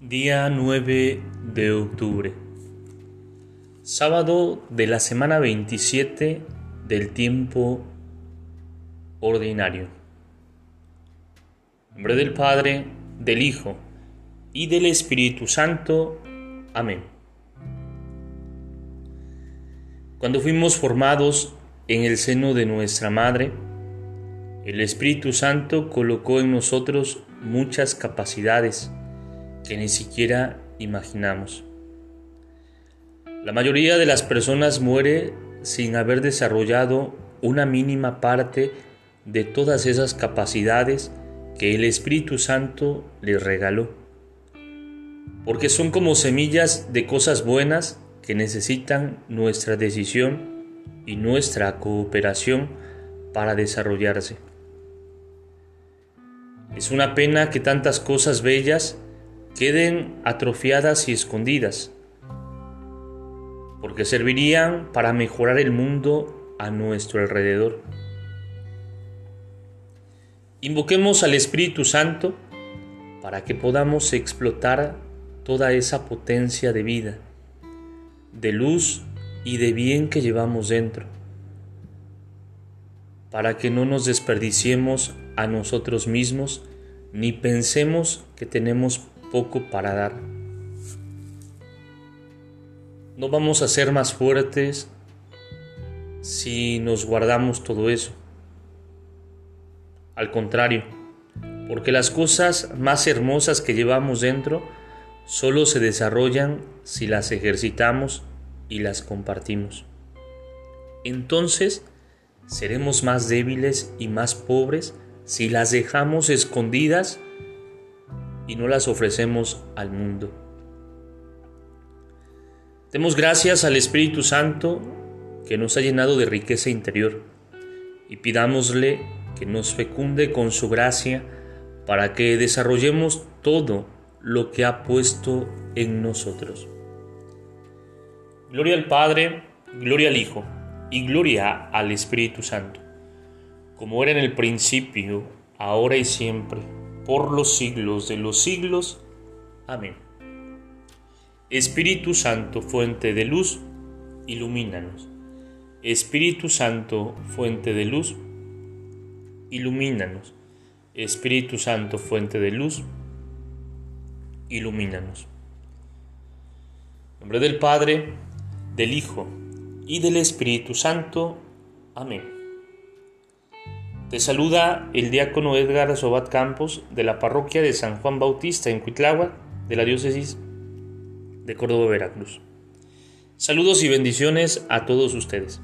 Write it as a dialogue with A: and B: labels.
A: Día 9 de octubre. Sábado de la semana 27 del tiempo ordinario. En nombre del Padre, del Hijo y del Espíritu Santo. Amén. Cuando fuimos formados en el seno de nuestra Madre, el Espíritu Santo colocó en nosotros muchas capacidades que ni siquiera imaginamos. La mayoría de las personas muere sin haber desarrollado una mínima parte de todas esas capacidades que el Espíritu Santo les regaló. Porque son como semillas de cosas buenas que necesitan nuestra decisión y nuestra cooperación para desarrollarse. Es una pena que tantas cosas bellas queden atrofiadas y escondidas, porque servirían para mejorar el mundo a nuestro alrededor. Invoquemos al Espíritu Santo para que podamos explotar toda esa potencia de vida, de luz y de bien que llevamos dentro, para que no nos desperdiciemos a nosotros mismos ni pensemos que tenemos poco para dar. No vamos a ser más fuertes si nos guardamos todo eso. Al contrario, porque las cosas más hermosas que llevamos dentro solo se desarrollan si las ejercitamos y las compartimos. Entonces, seremos más débiles y más pobres si las dejamos escondidas y no las ofrecemos al mundo. Demos gracias al Espíritu Santo que nos ha llenado de riqueza interior y pidámosle que nos fecunde con su gracia para que desarrollemos todo lo que ha puesto en nosotros. Gloria al Padre, gloria al Hijo y gloria al Espíritu Santo, como era en el principio, ahora y siempre por los siglos de los siglos. Amén. Espíritu Santo, fuente de luz, ilumínanos. Espíritu Santo, fuente de luz, ilumínanos. Espíritu Santo, fuente de luz, ilumínanos. En nombre del Padre, del Hijo y del Espíritu Santo. Amén. Te saluda el diácono Edgar Sobat Campos de la parroquia de San Juan Bautista en Cuitláhuac, de la diócesis de Córdoba, Veracruz. Saludos y bendiciones a todos ustedes.